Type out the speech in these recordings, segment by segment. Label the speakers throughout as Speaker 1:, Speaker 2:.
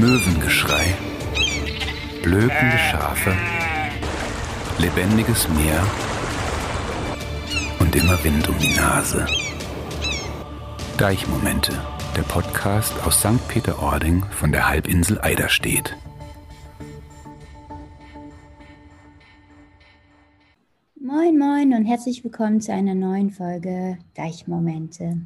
Speaker 1: Möwengeschrei, blökende Schafe, lebendiges Meer und immer Wind um die Nase. Deichmomente, der Podcast aus St. Peter-Ording von der Halbinsel Eiderstedt.
Speaker 2: Moin, moin und herzlich willkommen zu einer neuen Folge Deichmomente.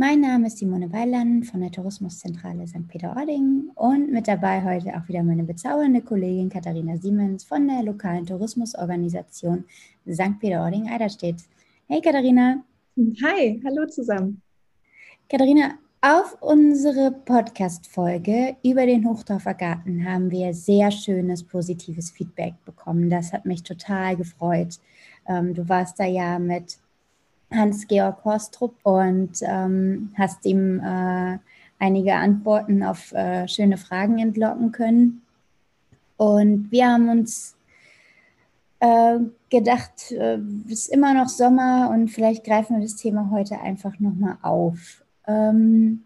Speaker 2: Mein Name ist Simone Weiland von der Tourismuszentrale St. Peter-Ording und mit dabei heute auch wieder meine bezaubernde Kollegin Katharina Siemens von der lokalen Tourismusorganisation St. Peter-Ording Eiderstedt. Hey Katharina.
Speaker 3: Hi, hallo zusammen.
Speaker 2: Katharina, auf unsere Podcast-Folge über den Hochdorfer Garten haben wir sehr schönes, positives Feedback bekommen. Das hat mich total gefreut. Ähm, du warst da ja mit Hans-Georg Horstrup und ähm, hast ihm äh, einige Antworten auf äh, schöne Fragen entlocken können. Und wir haben uns äh, gedacht, äh, es ist immer noch Sommer und vielleicht greifen wir das Thema heute einfach nochmal auf. Ähm,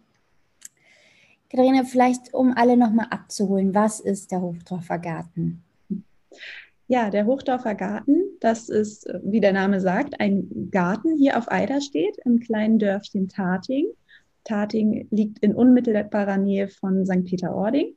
Speaker 2: Katharina, vielleicht um alle nochmal abzuholen, was ist der Hochdorfer Garten?
Speaker 3: Ja, der Hochdorfer Garten, das ist, äh, wie der Name sagt, ein Garten hier auf Eiderstedt im kleinen Dörfchen Tating. Tating liegt in unmittelbarer Nähe von St. Peter-Ording.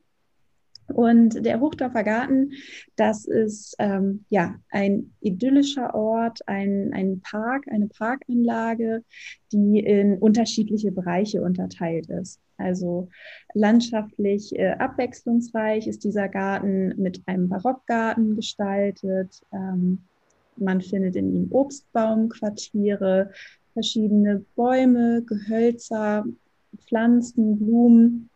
Speaker 3: Und der Hochdorfer Garten, das ist ähm, ja ein idyllischer Ort, ein, ein Park, eine Parkanlage, die in unterschiedliche Bereiche unterteilt ist. Also landschaftlich äh, abwechslungsreich ist dieser Garten mit einem Barockgarten gestaltet. Ähm, man findet in ihm Obstbaumquartiere, verschiedene Bäume, Gehölzer, Pflanzen, Blumen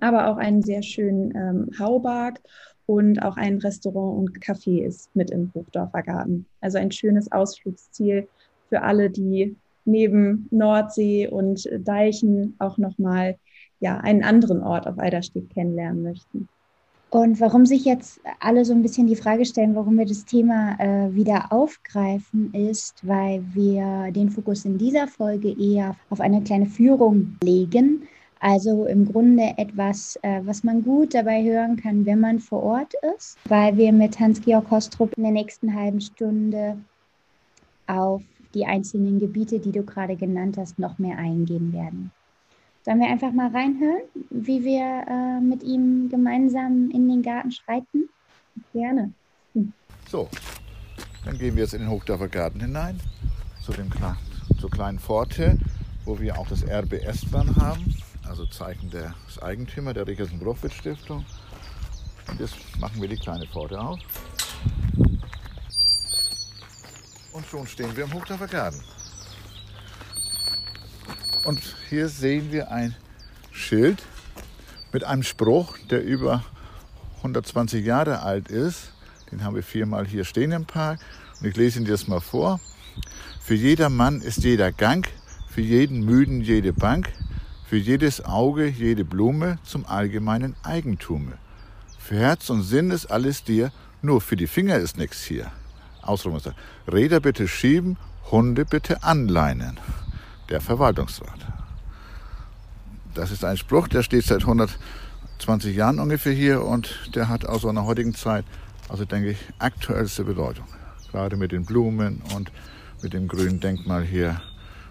Speaker 3: aber auch einen sehr schönen ähm, Haubarg und auch ein Restaurant und Café ist mit im Hochdorfer Garten. Also ein schönes Ausflugsziel für alle, die neben Nordsee und Deichen auch nochmal ja, einen anderen Ort auf Eiderstedt kennenlernen möchten.
Speaker 2: Und warum sich jetzt alle so ein bisschen die Frage stellen, warum wir das Thema äh, wieder aufgreifen, ist, weil wir den Fokus in dieser Folge eher auf eine kleine Führung legen also im Grunde etwas, äh, was man gut dabei hören kann, wenn man vor Ort ist, weil wir mit Hans-Georg Hostrup in der nächsten halben Stunde auf die einzelnen Gebiete, die du gerade genannt hast, noch mehr eingehen werden. Sollen wir einfach mal reinhören, wie wir äh, mit ihm gemeinsam in den Garten schreiten?
Speaker 3: Gerne.
Speaker 4: Hm. So, dann gehen wir jetzt in den Hochdorfer Garten hinein, zu dem zur kleinen Pforte, wo wir auch das RBS-Bahn haben also Zeichen des Eigentümer der Richardson Profit Stiftung. Und jetzt machen wir die kleine Pforte auf. Und schon stehen wir im Hochdorfer Garten. Und hier sehen wir ein Schild mit einem Spruch, der über 120 Jahre alt ist. Den haben wir viermal hier stehen im Park. Und ich lese ihn dir jetzt mal vor. Für jeder Mann ist jeder Gang, für jeden Müden jede Bank, für jedes Auge jede Blume zum allgemeinen Eigentume. Für Herz und Sinn ist alles dir, nur für die Finger ist nichts hier. Ausrufungszeichen. Räder bitte schieben, Hunde bitte anleinen. Der Verwaltungsrat. Das ist ein Spruch, der steht seit 120 Jahren ungefähr hier und der hat aus einer heutigen Zeit, also denke ich, aktuellste Bedeutung. Gerade mit den Blumen und mit dem grünen Denkmal hier.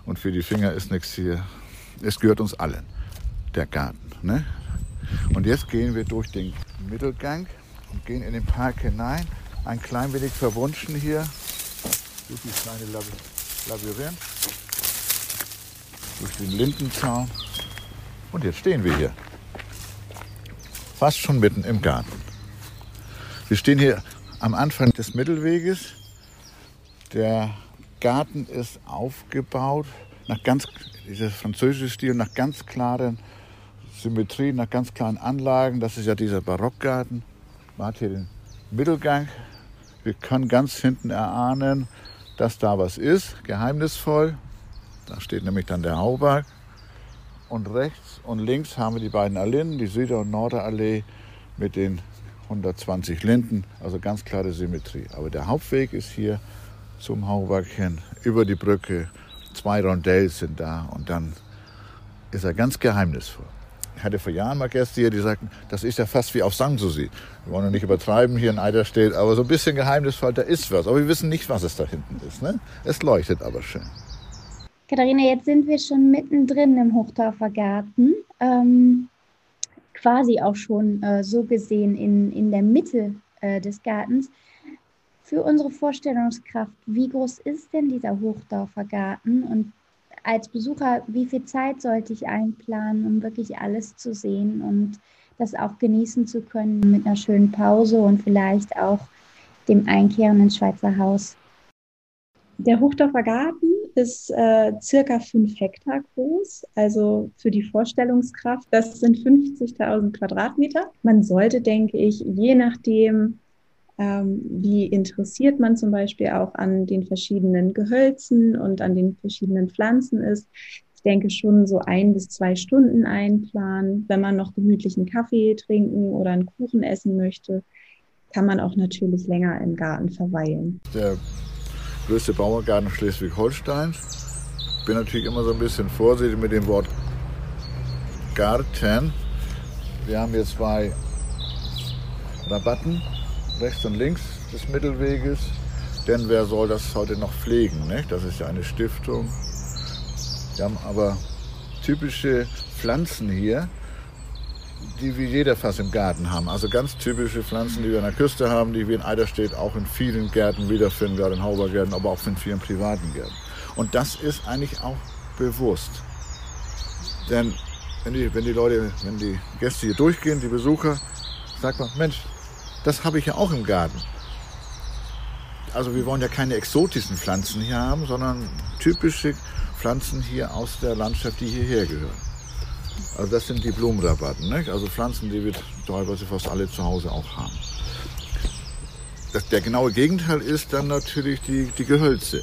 Speaker 4: Und für die Finger ist nichts hier es gehört uns allen, der Garten. Ne? Und jetzt gehen wir durch den Mittelgang und gehen in den Park hinein. Ein klein wenig verwunschen hier durch dieses kleine Labyrinth, durch den Lindenzaun. Und jetzt stehen wir hier. Fast schon mitten im Garten. Wir stehen hier am Anfang des Mittelweges. Der Garten ist aufgebaut nach ganz dieser französische Stil nach ganz klaren Symmetrien, nach ganz klaren Anlagen. Das ist ja dieser Barockgarten. Man hat hier den Mittelgang. Wir können ganz hinten erahnen, dass da was ist, geheimnisvoll. Da steht nämlich dann der Hauberg. Und rechts und links haben wir die beiden Allinnen, die Süder- und Norderallee mit den 120 Linden, also ganz klare Symmetrie. Aber der Hauptweg ist hier zum Hauberg hin, über die Brücke zwei Rondells sind da und dann ist er ganz geheimnisvoll. Ich hatte vor Jahren mal Gäste hier, die sagten, das ist ja fast wie auf Sanssouci. Wir wollen ja nicht übertreiben hier in Eiderstedt, aber so ein bisschen geheimnisvoll, da ist was. Aber wir wissen nicht, was es da hinten ist. Ne? Es leuchtet aber schön.
Speaker 2: Katharina, jetzt sind wir schon mittendrin im Hochdorfer Garten. Ähm, quasi auch schon äh, so gesehen in, in der Mitte äh, des Gartens. Für unsere Vorstellungskraft, wie groß ist denn dieser Hochdorfer Garten und als Besucher, wie viel Zeit sollte ich einplanen, um wirklich alles zu sehen und das auch genießen zu können mit einer schönen Pause und vielleicht auch dem Einkehren ins Schweizer Haus?
Speaker 3: Der Hochdorfer Garten ist äh, circa fünf Hektar groß, also für die Vorstellungskraft, das sind 50.000 Quadratmeter. Man sollte, denke ich, je nachdem, ähm, wie interessiert man zum Beispiel auch an den verschiedenen Gehölzen und an den verschiedenen Pflanzen ist. Ich denke schon so ein bis zwei Stunden einplanen. Wenn man noch gemütlichen Kaffee trinken oder einen Kuchen essen möchte, kann man auch natürlich länger im Garten verweilen.
Speaker 4: Der größte Bauerngarten Schleswig-Holsteins. Bin natürlich immer so ein bisschen vorsichtig mit dem Wort Garten. Wir haben hier zwei Rabatten rechts und links des Mittelweges. Denn wer soll das heute noch pflegen? Nicht? Das ist ja eine Stiftung. Wir haben aber typische Pflanzen hier, die wie jeder fast im Garten haben. Also ganz typische Pflanzen, die wir an der Küste haben, die wir in Eiderstedt auch in vielen Gärten wiederfinden, gerade in Haubergärten, aber auch in vielen privaten Gärten. Und das ist eigentlich auch bewusst. Denn wenn die, wenn die Leute, wenn die Gäste hier durchgehen, die Besucher, sagt man, Mensch, das habe ich ja auch im Garten. Also wir wollen ja keine exotischen Pflanzen hier haben, sondern typische Pflanzen hier aus der Landschaft, die hierher gehören. Also das sind die Blumenrabatten, ne? also Pflanzen, die wir teilweise fast alle zu Hause auch haben. Das, der genaue Gegenteil ist dann natürlich die, die Gehölze.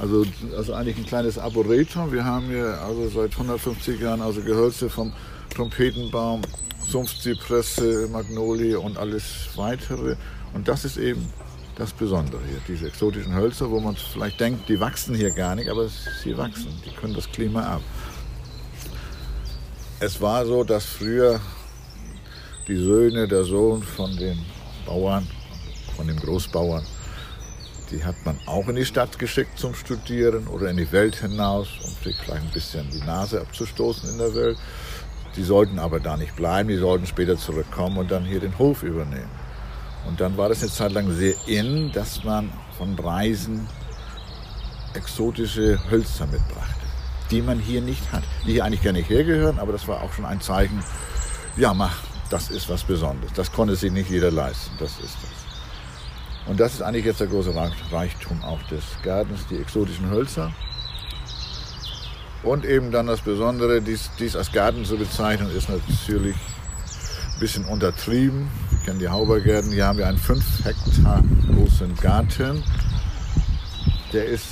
Speaker 4: Also, also eigentlich ein kleines Arboretum. Wir haben hier also seit 150 Jahren also Gehölze vom Trompetenbaum Sumpfzypresse, Magnolie und alles weitere. Und das ist eben das Besondere hier, diese exotischen Hölzer, wo man vielleicht denkt, die wachsen hier gar nicht, aber sie wachsen, die können das Klima ab. Es war so, dass früher die Söhne, der Sohn von den Bauern, von den Großbauern, die hat man auch in die Stadt geschickt zum Studieren oder in die Welt hinaus, um sich vielleicht ein bisschen die Nase abzustoßen in der Welt. Die sollten aber da nicht bleiben, die sollten später zurückkommen und dann hier den Hof übernehmen. Und dann war das eine Zeit lang sehr in, dass man von Reisen exotische Hölzer mitbrachte, die man hier nicht hat, die hier eigentlich gar nicht hergehören, aber das war auch schon ein Zeichen, ja, mach, das ist was Besonderes. Das konnte sich nicht jeder leisten, das ist das. Und das ist eigentlich jetzt der große Reichtum auch des Gartens, die exotischen Hölzer. Und eben dann das Besondere, dies, dies als Garten zu bezeichnen, ist natürlich ein bisschen untertrieben. Wir kennen die Haubergärten. Hier haben wir einen 5 Hektar großen Garten. Der ist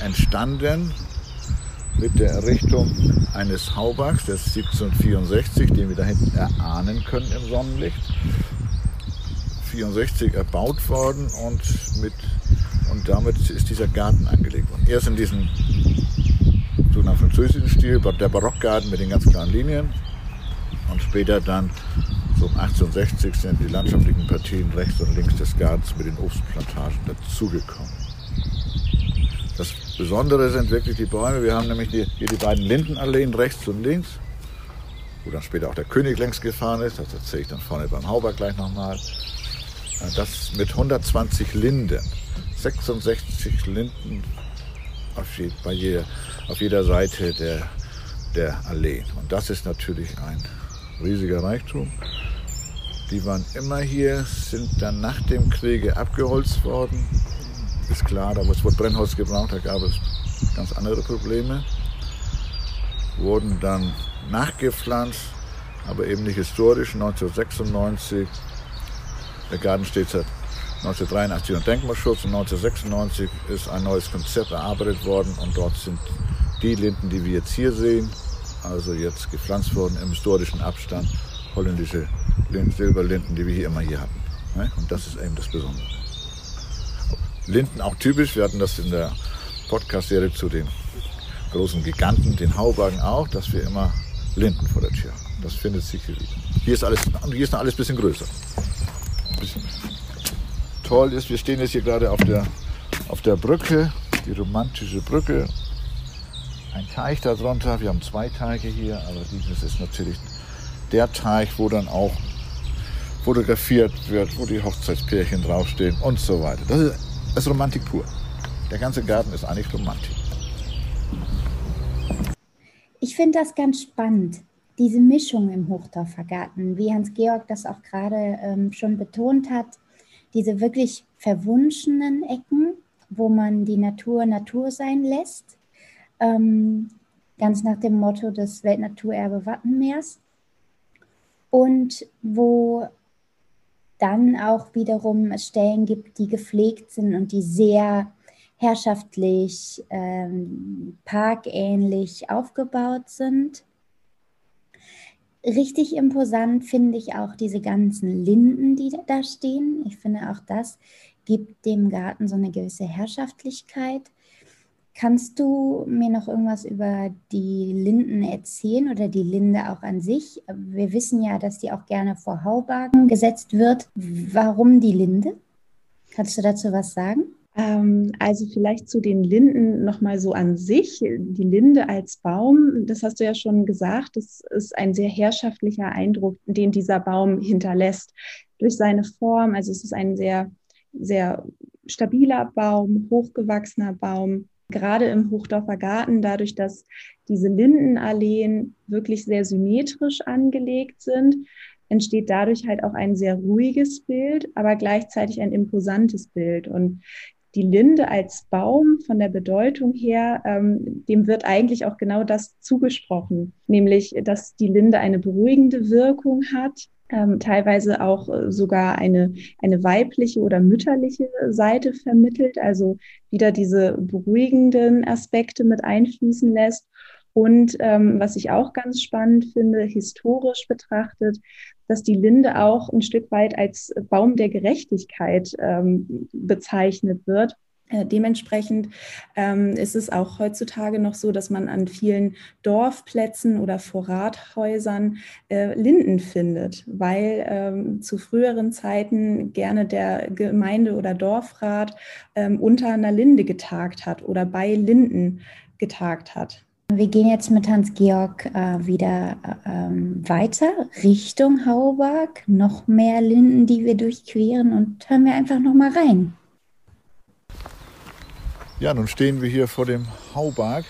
Speaker 4: entstanden mit der Errichtung eines Haubachs, der ist 1764, den wir da hinten erahnen können im Sonnenlicht. 64 erbaut worden und, mit, und damit ist dieser Garten angelegt worden. Erst in diesen sogenannten französischen Stil, der Barockgarten mit den ganz klaren Linien. Und später dann, so um 1860, sind die landschaftlichen Partien rechts und links des Gartens mit den Obstplantagen dazugekommen. Das Besondere sind wirklich die Bäume. Wir haben nämlich hier die beiden Lindenalleen rechts und links, wo dann später auch der König längst gefahren ist. Das erzähle ich dann vorne beim Hauber gleich nochmal. Das mit 120 Linden, 66 Linden bei jeder, auf jeder Seite der, der Alleen. Und das ist natürlich ein riesiger Reichtum. Die waren immer hier, sind dann nach dem Kriege abgeholzt worden. Ist klar, da wurde Brennholz gebraucht, da gab es ganz andere Probleme. Wurden dann nachgepflanzt, aber eben nicht historisch. 1996, der Garten steht seit 1983 unter Denkmalschutz und 1996 ist ein neues Konzept erarbeitet worden und dort sind die Linden, die wir jetzt hier sehen, also jetzt gepflanzt worden im historischen Abstand, holländische Silberlinden, die wir hier immer hier hatten. Und das ist eben das Besondere. Linden auch typisch, wir hatten das in der Podcast-Serie zu den großen Giganten, den Hauwagen auch, dass wir immer Linden vor der Tür. Das findet sich hier wieder. Hier ist alles, hier ist alles ein bisschen größer. Ein bisschen. Toll ist, wir stehen jetzt hier gerade auf der, auf der Brücke, die romantische Brücke. Ein Teich darunter. Wir haben zwei Teiche hier, aber dieses ist natürlich der Teich, wo dann auch fotografiert wird, wo die Hochzeitspärchen draufstehen und so weiter. Das ist, das ist Romantik pur. Der ganze Garten ist eigentlich Romantik.
Speaker 2: Ich finde das ganz spannend, diese Mischung im Hochdorfer Garten, wie Hans-Georg das auch gerade ähm, schon betont hat, diese wirklich verwunschenen Ecken, wo man die Natur Natur sein lässt, ähm, ganz nach dem Motto des Weltnaturerbe Wattenmeers und wo dann auch wiederum Stellen gibt, die gepflegt sind und die sehr herrschaftlich, ähm, parkähnlich aufgebaut sind. Richtig imposant finde ich auch diese ganzen Linden, die da stehen. Ich finde auch das gibt dem Garten so eine gewisse Herrschaftlichkeit. Kannst du mir noch irgendwas über die Linden erzählen oder die Linde auch an sich? Wir wissen ja, dass die auch gerne vor Haubagen gesetzt wird. Warum die Linde? Kannst du dazu was sagen?
Speaker 3: Ähm, also vielleicht zu den Linden nochmal so an sich. Die Linde als Baum, das hast du ja schon gesagt, das ist ein sehr herrschaftlicher Eindruck, den dieser Baum hinterlässt. Durch seine Form, also es ist ein sehr, sehr stabiler Baum, hochgewachsener Baum. Gerade im Hochdorfer Garten, dadurch, dass diese Lindenalleen wirklich sehr symmetrisch angelegt sind, entsteht dadurch halt auch ein sehr ruhiges Bild, aber gleichzeitig ein imposantes Bild. Und die Linde als Baum von der Bedeutung her, ähm, dem wird eigentlich auch genau das zugesprochen, nämlich dass die Linde eine beruhigende Wirkung hat, ähm, teilweise auch äh, sogar eine, eine weibliche oder mütterliche Seite vermittelt, also wieder diese beruhigenden Aspekte mit einfließen lässt. Und ähm, was ich auch ganz spannend finde, historisch betrachtet, dass die Linde auch ein Stück weit als Baum der Gerechtigkeit ähm, bezeichnet wird. Äh, dementsprechend ähm, ist es auch heutzutage noch so, dass man an vielen Dorfplätzen oder Vorrathäusern äh, Linden findet, weil ähm, zu früheren Zeiten gerne der Gemeinde- oder Dorfrat ähm, unter einer Linde getagt hat oder bei Linden getagt hat.
Speaker 2: Wir gehen jetzt mit Hans-Georg äh, wieder ähm, weiter Richtung Hauberg. Noch mehr Linden, die wir durchqueren und hören wir einfach noch mal rein.
Speaker 4: Ja, nun stehen wir hier vor dem Hauberg,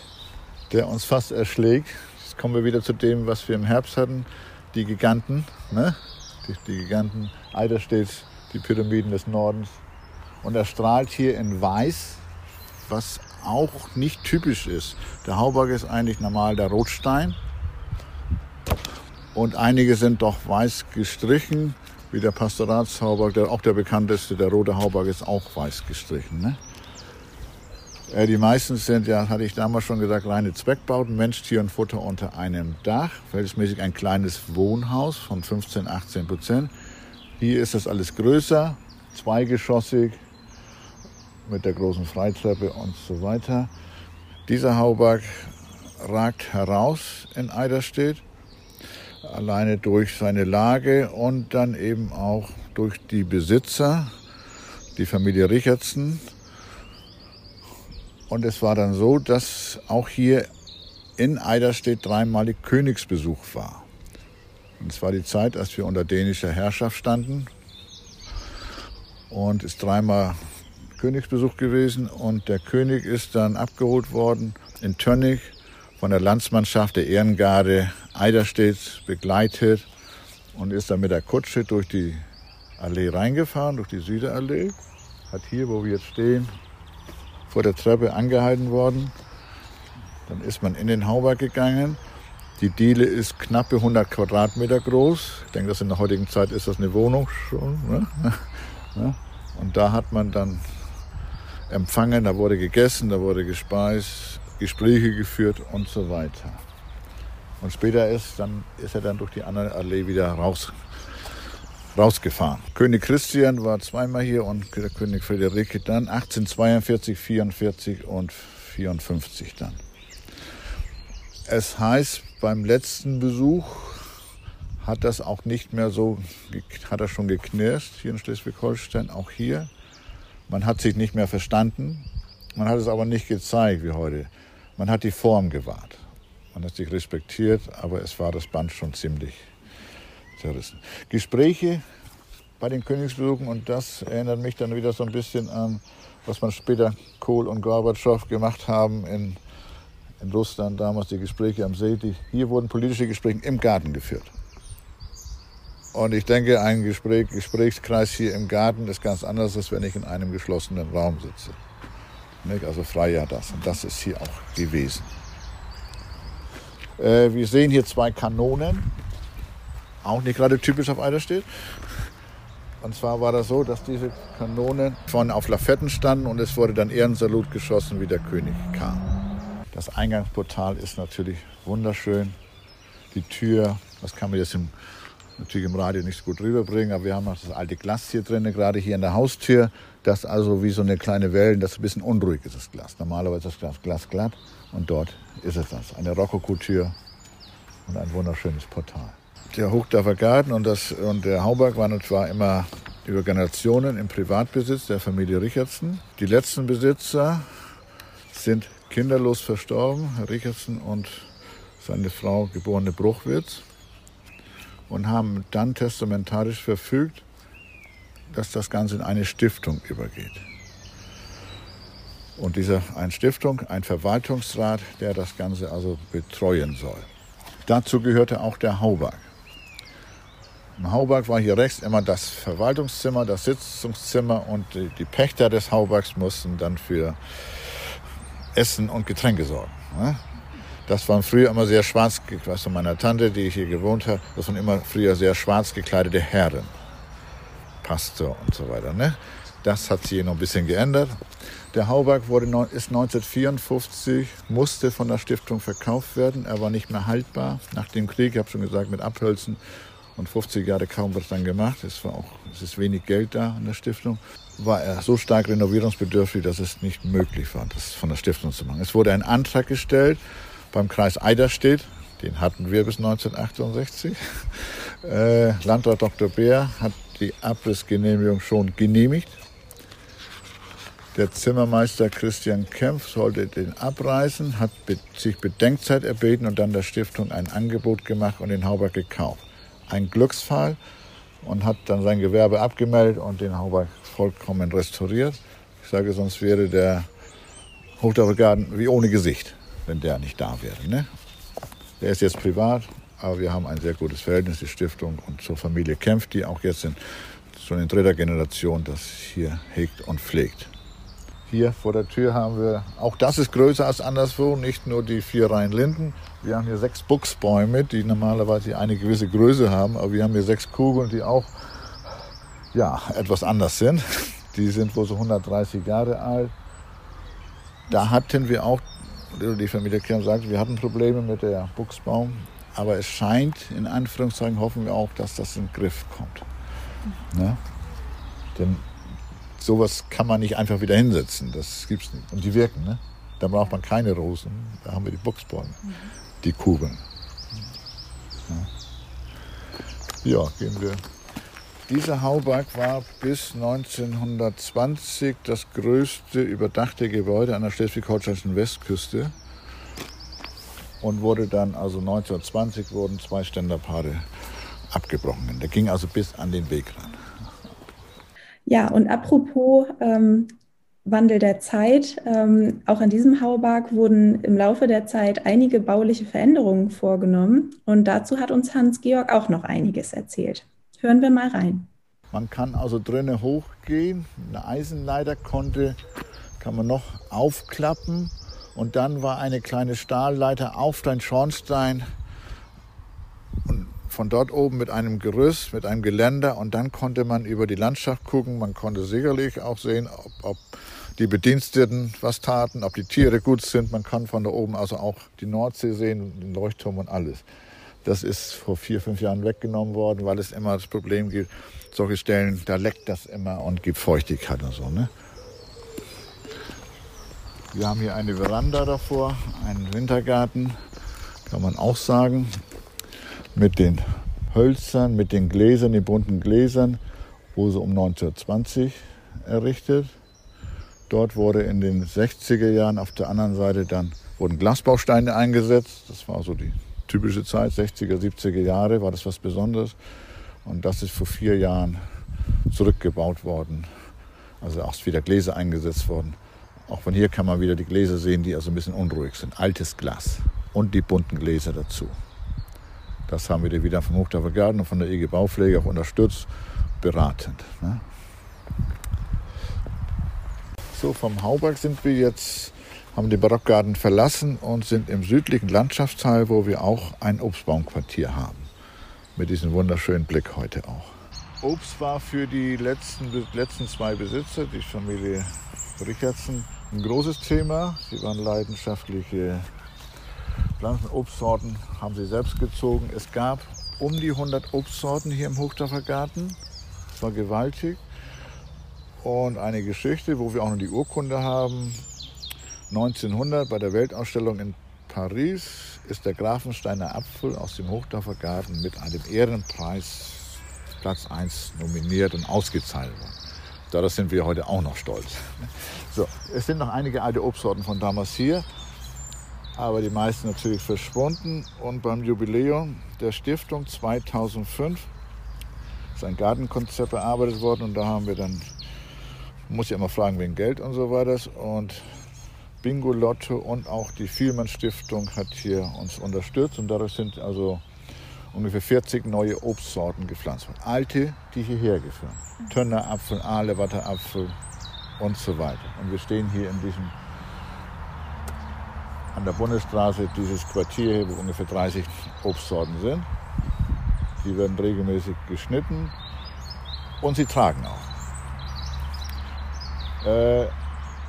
Speaker 4: der uns fast erschlägt. Jetzt kommen wir wieder zu dem, was wir im Herbst hatten, die Giganten. Ne? Die, die Giganten, Eiderstedt, die Pyramiden des Nordens. Und er strahlt hier in Weiß, was auch nicht typisch ist. Der Hauberg ist eigentlich normal der Rotstein und einige sind doch weiß gestrichen, wie der Pastoratshauberg, der auch der bekannteste, der rote Hauberg ist auch weiß gestrichen. Ne? Äh, die meisten sind ja, hatte ich damals schon gesagt, reine Zweckbauten, Mensch, Tier und Futter unter einem Dach, verhältnismäßig ein kleines Wohnhaus von 15, 18 Prozent. Hier ist das alles größer, zweigeschossig, mit der großen Freitreppe und so weiter. Dieser Hauberg ragt heraus in Eiderstedt, alleine durch seine Lage und dann eben auch durch die Besitzer, die Familie Richardson. Und es war dann so, dass auch hier in Eiderstedt dreimalig Königsbesuch war. Und es war die Zeit, als wir unter dänischer Herrschaft standen und es dreimal Königsbesuch gewesen und der König ist dann abgeholt worden in Tönnig von der Landsmannschaft der Ehrengarde Eiderstedts begleitet und ist dann mit der Kutsche durch die Allee reingefahren, durch die Süderallee, hat hier, wo wir jetzt stehen, vor der Treppe angehalten worden. Dann ist man in den Hauberg gegangen. Die Diele ist knappe 100 Quadratmeter groß. Ich denke, dass in der heutigen Zeit ist das eine Wohnung schon. Ne? Und da hat man dann empfangen, da wurde gegessen, da wurde gespeist, Gespräche geführt und so weiter. Und später ist, dann, ist er dann durch die andere Allee wieder raus, rausgefahren. König Christian war zweimal hier und König Friederike dann 1842, 44 und 54 dann. Es heißt, beim letzten Besuch hat das auch nicht mehr so, hat das schon geknirscht hier in Schleswig-Holstein, auch hier. Man hat sich nicht mehr verstanden, man hat es aber nicht gezeigt wie heute. Man hat die Form gewahrt. Man hat sich respektiert, aber es war das Band schon ziemlich zerrissen. Gespräche bei den Königsbesuchen und das erinnert mich dann wieder so ein bisschen an, was man später Kohl und Gorbatschow gemacht haben in, in Russland, damals die Gespräche am See. Die, hier wurden politische Gespräche im Garten geführt. Und ich denke, ein Gespräch, Gesprächskreis hier im Garten ist ganz anders, als wenn ich in einem geschlossenen Raum sitze. Also freier das. Und das ist hier auch gewesen. Äh, wir sehen hier zwei Kanonen. Auch nicht gerade typisch auf Eiderstedt. Und zwar war das so, dass diese Kanonen vorne auf Lafetten standen und es wurde dann Ehrensalut geschossen, wie der König kam. Das Eingangsportal ist natürlich wunderschön. Die Tür, das kann man jetzt im natürlich im Radio nicht so gut rüberbringen, aber wir haben noch das alte Glas hier drin, gerade hier in der Haustür. Das also wie so eine kleine Wellen, das ein bisschen unruhig ist das Glas. Normalerweise ist das Glas glatt und dort ist es das. Eine Rokoko-Tür und ein wunderschönes Portal. Der Hochdorfer Garten und, das, und der Hauberg waren zwar immer über Generationen im Privatbesitz der Familie Richardson. Die letzten Besitzer sind kinderlos verstorben, Herr Richardson und seine Frau, geborene Bruchwitz und haben dann testamentarisch verfügt, dass das Ganze in eine Stiftung übergeht. Und diese eine Stiftung, ein Verwaltungsrat, der das Ganze also betreuen soll. Dazu gehörte auch der Hauberg. Im Hauberg war hier rechts immer das Verwaltungszimmer, das Sitzungszimmer und die Pächter des Haubergs mussten dann für Essen und Getränke sorgen. Das waren früher immer sehr schwarz, ich weiß von meiner Tante, die hier gewohnt hat, das waren immer früher sehr schwarz gekleidete Herren. Pastor und so weiter. Ne? Das hat sich hier noch ein bisschen geändert. Der Hauberg wurde, ist 1954, musste von der Stiftung verkauft werden. Er war nicht mehr haltbar. Nach dem Krieg, ich habe schon gesagt, mit Abhölzen und 50 Jahre kaum was dann gemacht. Es war auch, es ist wenig Geld da an der Stiftung. War er so stark renovierungsbedürftig, dass es nicht möglich war, das von der Stiftung zu machen. Es wurde ein Antrag gestellt beim Kreis Eiderstedt. Den hatten wir bis 1968. Äh, Landrat Dr. Beer hat die Abrissgenehmigung schon genehmigt. Der Zimmermeister Christian Kempf sollte den abreißen, hat sich Bedenkzeit erbeten und dann der Stiftung ein Angebot gemacht und den Hauberg gekauft. Ein Glücksfall und hat dann sein Gewerbe abgemeldet und den Hauberg vollkommen restauriert. Ich sage, sonst wäre der Hochdorfer Garten wie ohne Gesicht wenn der nicht da wäre. Ne? Der ist jetzt privat, aber wir haben ein sehr gutes Verhältnis, die Stiftung und zur Familie kämpft, die auch jetzt in, schon in dritter Generation das hier hegt und pflegt. Hier vor der Tür haben wir, auch das ist größer als anderswo, nicht nur die vier Reihen Linden. Wir haben hier sechs Buchsbäume, die normalerweise eine gewisse Größe haben, aber wir haben hier sechs Kugeln, die auch ja, etwas anders sind. Die sind wohl so 130 Jahre alt. Da hatten wir auch die Familie Kern sagt, wir hatten Probleme mit der Buchsbaum, aber es scheint, in Anführungszeichen hoffen wir auch, dass das in den Griff kommt. Ne? Denn sowas kann man nicht einfach wieder hinsetzen, das gibt's nicht. Und die wirken, ne? Da braucht man keine Rosen, da haben wir die Buchsbäume, mhm. die Kugeln. Ja, gehen wir dieser Hauberg war bis 1920 das größte überdachte Gebäude an der schleswig-holsteinischen Westküste und wurde dann, also 1920 wurden zwei Ständerpaare abgebrochen. Der ging also bis an den Weg ran.
Speaker 3: Ja, und apropos ähm, Wandel der Zeit, ähm, auch an diesem Hauberg wurden im Laufe der Zeit einige bauliche Veränderungen vorgenommen und dazu hat uns Hans-Georg auch noch einiges erzählt. Hören wir mal rein.
Speaker 4: Man kann also drinnen hochgehen. Eine Eisenleiter konnte, kann man noch aufklappen. Und dann war eine kleine Stahlleiter auf den Schornstein. Und von dort oben mit einem Gerüst, mit einem Geländer. Und dann konnte man über die Landschaft gucken. Man konnte sicherlich auch sehen, ob, ob die Bediensteten was taten, ob die Tiere gut sind. Man kann von da oben also auch die Nordsee sehen, den Leuchtturm und alles. Das ist vor vier, fünf Jahren weggenommen worden, weil es immer das Problem gibt, solche Stellen, da leckt das immer und gibt Feuchtigkeit und so. Ne? Wir haben hier eine Veranda davor, einen Wintergarten. kann man auch sagen, mit den Hölzern, mit den Gläsern, den bunten Gläsern, wurde so um 1920 errichtet. Dort wurde in den 60er Jahren auf der anderen Seite dann wurden Glasbausteine eingesetzt. Das war so die typische Zeit, 60er, 70er Jahre war das was Besonderes. Und das ist vor vier Jahren zurückgebaut worden. Also auch wieder Gläser eingesetzt worden. Auch von hier kann man wieder die Gläser sehen, die also ein bisschen unruhig sind. Altes Glas und die bunten Gläser dazu. Das haben wir wieder vom Hochdorfer Garten und von der EG Baupflege auch unterstützt, beratend. Ne? So, vom Hauberg sind wir jetzt, haben den Barockgarten verlassen und sind im südlichen Landschaftsteil, wo wir auch ein Obstbaumquartier haben. Mit diesem wunderschönen Blick heute auch. Obst war für die letzten, letzten zwei Besitzer, die Familie Richardson, ein großes Thema. Sie waren leidenschaftliche Pflanzen, Obstsorten haben sie selbst gezogen. Es gab um die 100 Obstsorten hier im Hochdorfer Garten. Das war gewaltig. Und eine Geschichte, wo wir auch noch die Urkunde haben. 1900 bei der Weltausstellung in Paris ist der Grafensteiner Apfel aus dem Hochdorfer Garten mit einem Ehrenpreis Platz 1 nominiert und ausgezeichnet worden. Darauf sind wir heute auch noch stolz. So, es sind noch einige alte Obstsorten von damals hier, aber die meisten natürlich verschwunden. Und beim Jubiläum der Stiftung 2005 ist ein Gartenkonzept bearbeitet worden und da haben wir dann muss ja immer fragen wegen Geld und so weiter. Und Bingo Lotto und auch die Vielmann Stiftung hat hier uns unterstützt und dadurch sind also ungefähr 40 neue Obstsorten gepflanzt worden. Alte, die hierher geführt. Tönnerapfel, Aalewaterapfel und so weiter. Und wir stehen hier in diesem an der Bundesstraße dieses Quartier hier, wo ungefähr 30 Obstsorten sind. Die werden regelmäßig geschnitten und sie tragen auch. Äh,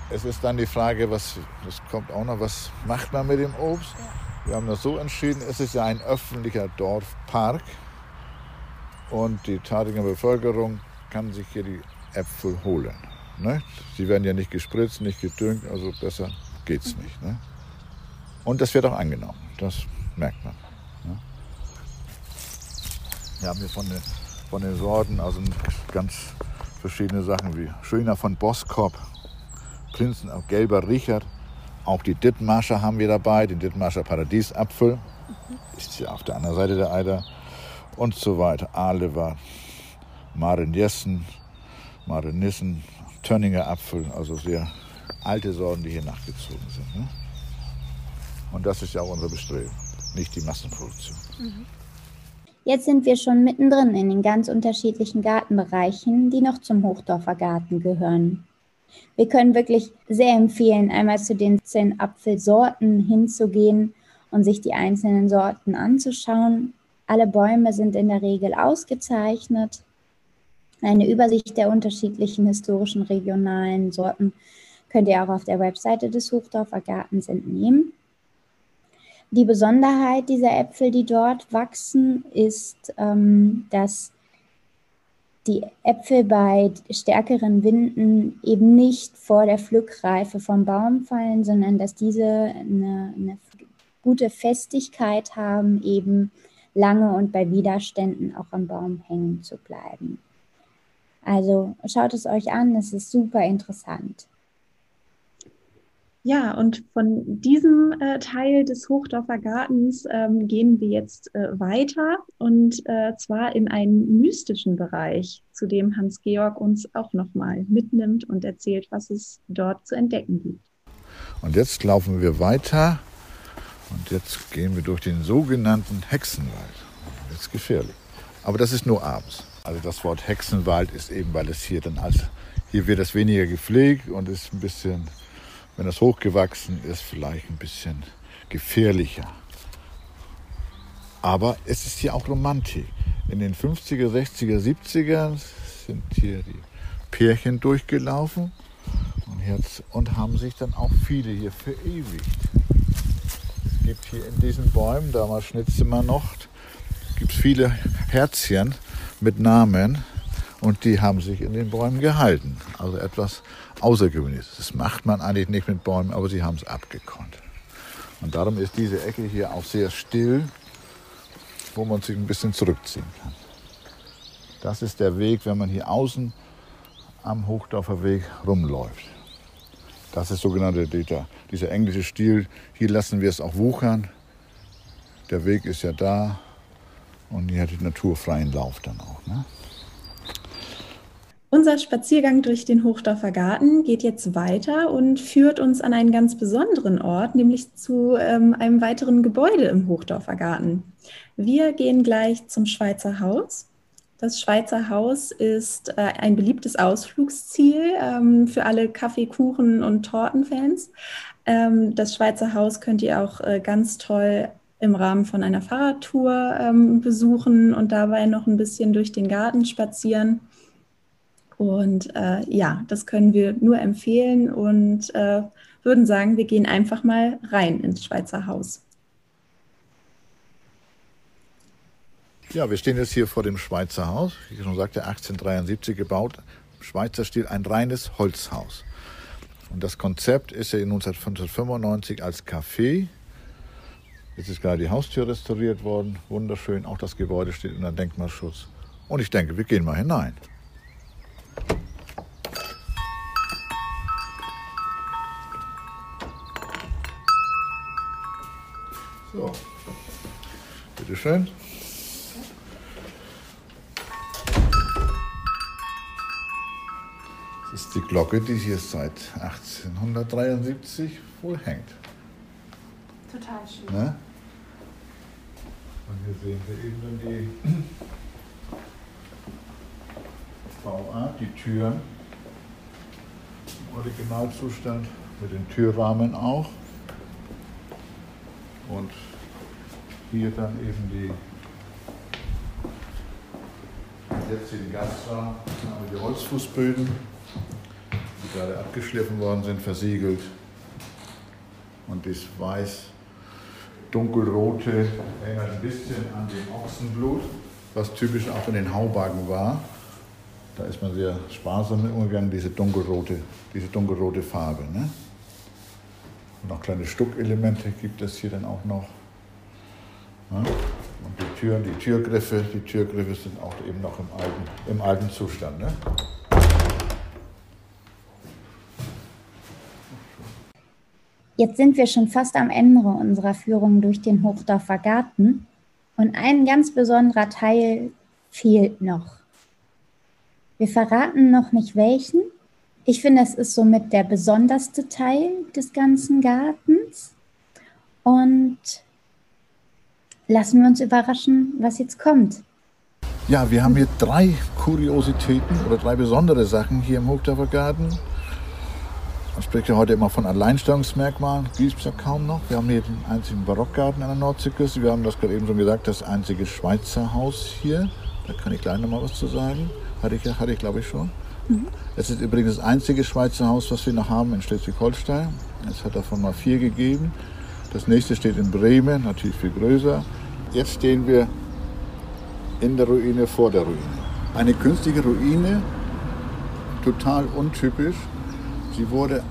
Speaker 4: es ist dann die Frage, was, das kommt auch noch, was macht man mit dem Obst? Wir haben das so entschieden, es ist ja ein öffentlicher Dorfpark und die Tatinger Bevölkerung kann sich hier die Äpfel holen. Ne? Sie werden ja nicht gespritzt, nicht gedüngt, also besser geht's nicht. Ne? Und das wird auch angenommen, das merkt man. Ne? Wir haben hier von den, von den Sorten also ganz verschiedene Sachen wie Schöner von Boskop, Prinzen auf gelber Richard, auch die Dithmarscher haben wir dabei, den Dithmarscher Paradiesapfel, ist ja auf der anderen Seite der Eider und so weiter. Alewa, Maren Jessen, Maren Nissen, Tönninger Apfel, also sehr alte Sorten, die hier nachgezogen sind. Ne? Und das ist ja auch unser Bestreben, nicht die Massenproduktion. Mhm.
Speaker 2: Jetzt sind wir schon mittendrin in den ganz unterschiedlichen Gartenbereichen, die noch zum Hochdorfer Garten gehören. Wir können wirklich sehr empfehlen, einmal zu den zehn Apfelsorten hinzugehen und sich die einzelnen Sorten anzuschauen. Alle Bäume sind in der Regel ausgezeichnet. Eine Übersicht der unterschiedlichen historischen regionalen Sorten könnt ihr auch auf der Webseite des Hochdorfer Gartens entnehmen. Die Besonderheit dieser Äpfel, die dort wachsen, ist, ähm, dass die Äpfel bei stärkeren Winden eben nicht vor der Pflückreife vom Baum fallen, sondern dass diese eine, eine gute Festigkeit haben, eben lange und bei Widerständen auch am Baum hängen zu bleiben. Also schaut es euch an, es ist super interessant.
Speaker 3: Ja, und von diesem äh, Teil des Hochdorfer Gartens ähm, gehen wir jetzt äh, weiter und äh, zwar in einen mystischen Bereich, zu dem Hans-Georg uns auch nochmal mitnimmt und erzählt, was es dort zu entdecken gibt.
Speaker 4: Und jetzt laufen wir weiter und jetzt gehen wir durch den sogenannten Hexenwald. Jetzt gefährlich. Aber das ist nur abends. Also das Wort Hexenwald ist eben, weil es hier dann als, hier wird es weniger gepflegt und ist ein bisschen wenn das hochgewachsen ist, vielleicht ein bisschen gefährlicher. Aber es ist hier auch Romantik. In den 50er, 60er, 70er sind hier die Pärchen durchgelaufen und, jetzt, und haben sich dann auch viele hier verewigt. Es gibt hier in diesen Bäumen, damals schnitzte man noch, gibt es viele Herzchen mit Namen und die haben sich in den Bäumen gehalten. Also etwas Außergewöhnliches. Das macht man eigentlich nicht mit Bäumen, aber sie haben es abgekonnt. Und darum ist diese Ecke hier auch sehr still, wo man sich ein bisschen zurückziehen kann. Das ist der Weg, wenn man hier außen am Hochdorfer Weg rumläuft. Das ist sogenannte dieser, dieser englische Stil. Hier lassen wir es auch wuchern. Der Weg ist ja da und hier hat die Natur freien Lauf dann auch. Ne?
Speaker 3: Unser Spaziergang durch den Hochdorfer Garten geht jetzt weiter und führt uns an einen ganz besonderen Ort, nämlich zu ähm, einem weiteren Gebäude im Hochdorfer Garten. Wir gehen gleich zum Schweizer Haus. Das Schweizer Haus ist äh, ein beliebtes Ausflugsziel ähm, für alle Kaffee, Kuchen und Tortenfans. Ähm, das Schweizer Haus könnt ihr auch äh, ganz toll im Rahmen von einer Fahrradtour ähm, besuchen und dabei noch ein bisschen durch den Garten spazieren. Und äh, ja, das können wir nur empfehlen und äh, würden sagen, wir gehen einfach mal rein ins Schweizer Haus.
Speaker 4: Ja, wir stehen jetzt hier vor dem Schweizer Haus. Wie ich schon sagte, 1873 gebaut. Im Schweizer Stil ein reines Holzhaus. Und das Konzept ist ja 1995 als Café. Jetzt ist gerade die Haustür restauriert worden. Wunderschön. Auch das Gebäude steht unter Denkmalschutz. Und ich denke, wir gehen mal hinein. Bitteschön. Das ist die Glocke, die hier seit 1873 wohl hängt.
Speaker 3: Total schön.
Speaker 4: Ne? Und hier sehen wir eben dann die Bauart, die Türen im Originalzustand mit den Türrahmen auch. Und hier dann eben die jetzt den Gastrahmen, haben wir die Holzfußböden, die gerade abgeschliffen worden sind, versiegelt. Und das weiß dunkelrote erinnert ein bisschen an den Ochsenblut, was typisch auch in den Haubagen war. Da ist man sehr sparsam mit umgegangen, diese dunkelrote, diese dunkelrote Farbe. Ne? Und noch kleine Stuckelemente gibt es hier dann auch noch. Ja? Und die Türen, die Türgriffe, die Türgriffe sind auch eben noch im alten, im alten Zustand. Ne?
Speaker 2: Jetzt sind wir schon fast am Ende unserer Führung durch den Hochdorfer Garten und ein ganz besonderer Teil fehlt noch. Wir verraten noch nicht welchen. Ich finde, es ist somit der besonderste Teil des ganzen Gartens. Und lassen wir uns überraschen, was jetzt kommt.
Speaker 4: Ja, wir haben hier drei Kuriositäten oder drei besondere Sachen hier im Hochdorfer Garten. Man spricht ja heute immer von Alleinstellungsmerkmalen, gibt es ja kaum noch. Wir haben hier den einzigen Barockgarten an der Nordseeküste. Wir haben das gerade eben schon gesagt, das einzige Schweizer Haus hier. Da kann ich gleich noch mal was zu sagen. Hatte ich, hatte ich glaube ich schon. Mhm. Es ist übrigens das einzige Schweizer Haus, was wir noch haben in Schleswig-Holstein. Es hat davon mal vier gegeben. Das nächste steht in Bremen, natürlich viel größer. Jetzt stehen wir in der Ruine vor der Ruine. Eine künstliche Ruine, total untypisch. Sie wurde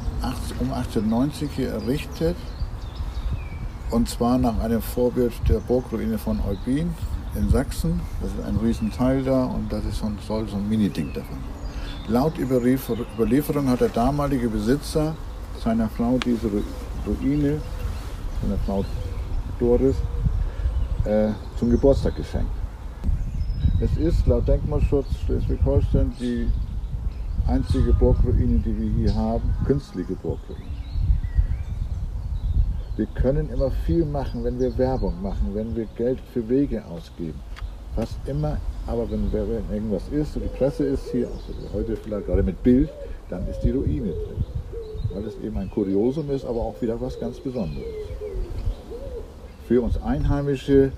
Speaker 4: um 1890 hier errichtet und zwar nach einem Vorbild der Burgruine von Eubin in Sachsen. Das ist ein Riesenteil da und das ist so ein, so ein Mini-Ding davon. Laut Überlieferung hat der damalige Besitzer seiner Frau diese Ruine, seiner Frau Doris, äh, zum Geburtstag geschenkt. Es ist laut Denkmalschutz Schleswig-Holstein die einzige Burgruine, die wir hier haben, künstliche Burgruine. Wir können immer viel machen, wenn wir Werbung machen, wenn wir Geld für Wege ausgeben. Was immer, aber wenn, wenn irgendwas ist und die Presse ist hier, also heute vielleicht gerade mit Bild, dann ist die Ruine drin. Weil es eben ein Kuriosum ist, aber auch wieder was ganz Besonderes. Für uns Einheimische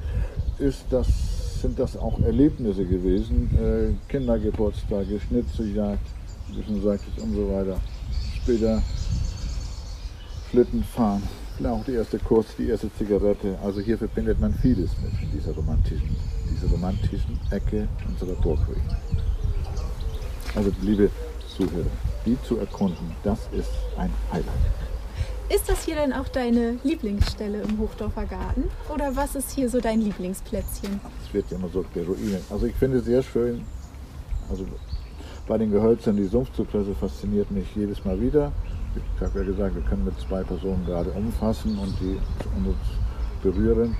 Speaker 4: ist das, sind das auch Erlebnisse gewesen. Äh, Kindergeburtstage, Schnitzeljagd, wie schon sagte und so weiter. Später Schlitten fahren, vielleicht auch die erste Kurs, die erste Zigarette. Also hier verbindet man vieles mit dieser romantischen, dieser romantischen Ecke unserer Burgruine. Also liebe Zuhörer, die zu erkunden, das ist ein Highlight.
Speaker 5: Ist das hier denn auch deine Lieblingsstelle im Hochdorfer Garten? Oder was ist hier so dein Lieblingsplätzchen?
Speaker 4: Es wird ja immer so beruhigend. Also ich finde sehr schön, also bei den Gehölzern die Sumpfzypresse fasziniert mich jedes Mal wieder. Ich habe ja gesagt, wir können mit zwei Personen gerade umfassen und, die, und uns berühren.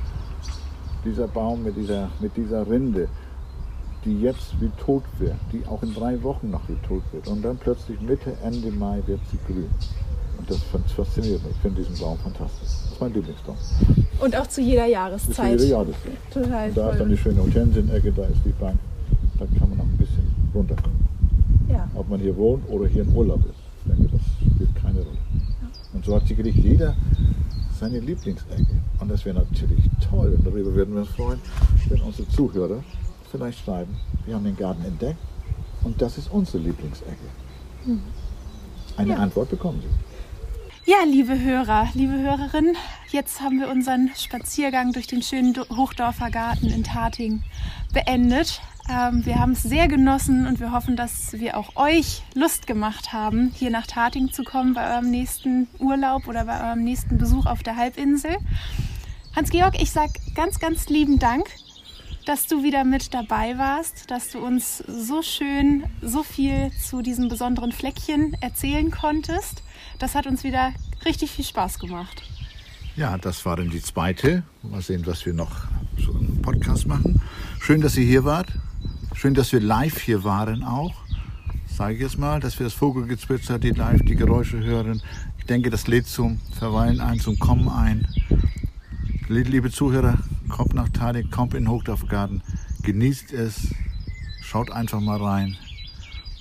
Speaker 4: Dieser Baum mit dieser, mit dieser Rinde, die jetzt wie tot wird, die auch in drei Wochen noch wie tot wird. Und dann plötzlich Mitte, Ende Mai wird sie grün. Und das fasziniert mich. Ich finde diesen Baum fantastisch. Das ist mein Lieblingsbaum.
Speaker 5: Und auch zu jeder Jahreszeit.
Speaker 4: Zu jeder Jahreszeit.
Speaker 5: Total.
Speaker 4: Und da ist dann die schöne Hortensienecke, da ist die Bank. Da kann man noch ein bisschen runterkommen.
Speaker 5: Ja.
Speaker 4: Ob man hier wohnt oder hier im Urlaub ist. Ich denke, das spielt keine Rolle. Und so hat sicherlich jeder seine Lieblingsecke. Und das wäre natürlich toll. Darüber würden wir uns freuen, wenn unsere Zuhörer vielleicht schreiben, wir haben den Garten entdeckt und das ist unsere Lieblingsecke. Eine
Speaker 5: Ja.
Speaker 4: Antwort bekommen Sie.
Speaker 5: Ja, liebe Hörer, liebe Hörerinnen, jetzt haben wir unseren Spaziergang durch den schönen Do- Hochdorfer Garten in Tating beendet. Ähm, wir haben es sehr genossen und wir hoffen, dass wir auch euch Lust gemacht haben, hier nach Tating zu kommen bei eurem nächsten Urlaub oder bei eurem nächsten Besuch auf der Halbinsel. Hans-Georg, ich sag ganz, ganz lieben Dank, dass du wieder mit dabei warst, dass du uns so schön, so viel zu diesem besonderen Fleckchen erzählen konntest. Das hat uns wieder richtig viel Spaß gemacht.
Speaker 4: Ja, das war dann die zweite. Mal sehen, was wir noch so im Podcast machen. Schön, dass ihr hier wart. Schön, dass wir live hier waren auch. Sage ich jetzt mal, dass wir das Vogelgezwitscher, die live die Geräusche hören. Ich denke, das lädt zum Verweilen ein, zum Kommen ein. Liebe Zuhörer, kommt nach Talik, kommt in den Hochdorfer Garten, genießt es, schaut einfach mal rein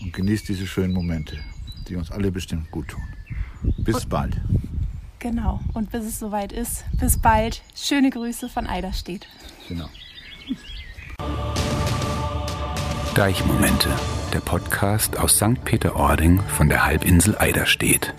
Speaker 4: und genießt diese schönen Momente, die uns alle bestimmt gut tun. Bis bald.
Speaker 5: Genau. Und bis es soweit ist, bis bald. Schöne Grüße von Eiderstedt.
Speaker 4: Genau.
Speaker 1: Deichmomente, der Podcast aus St. Peter-Ording von der Halbinsel Eiderstedt.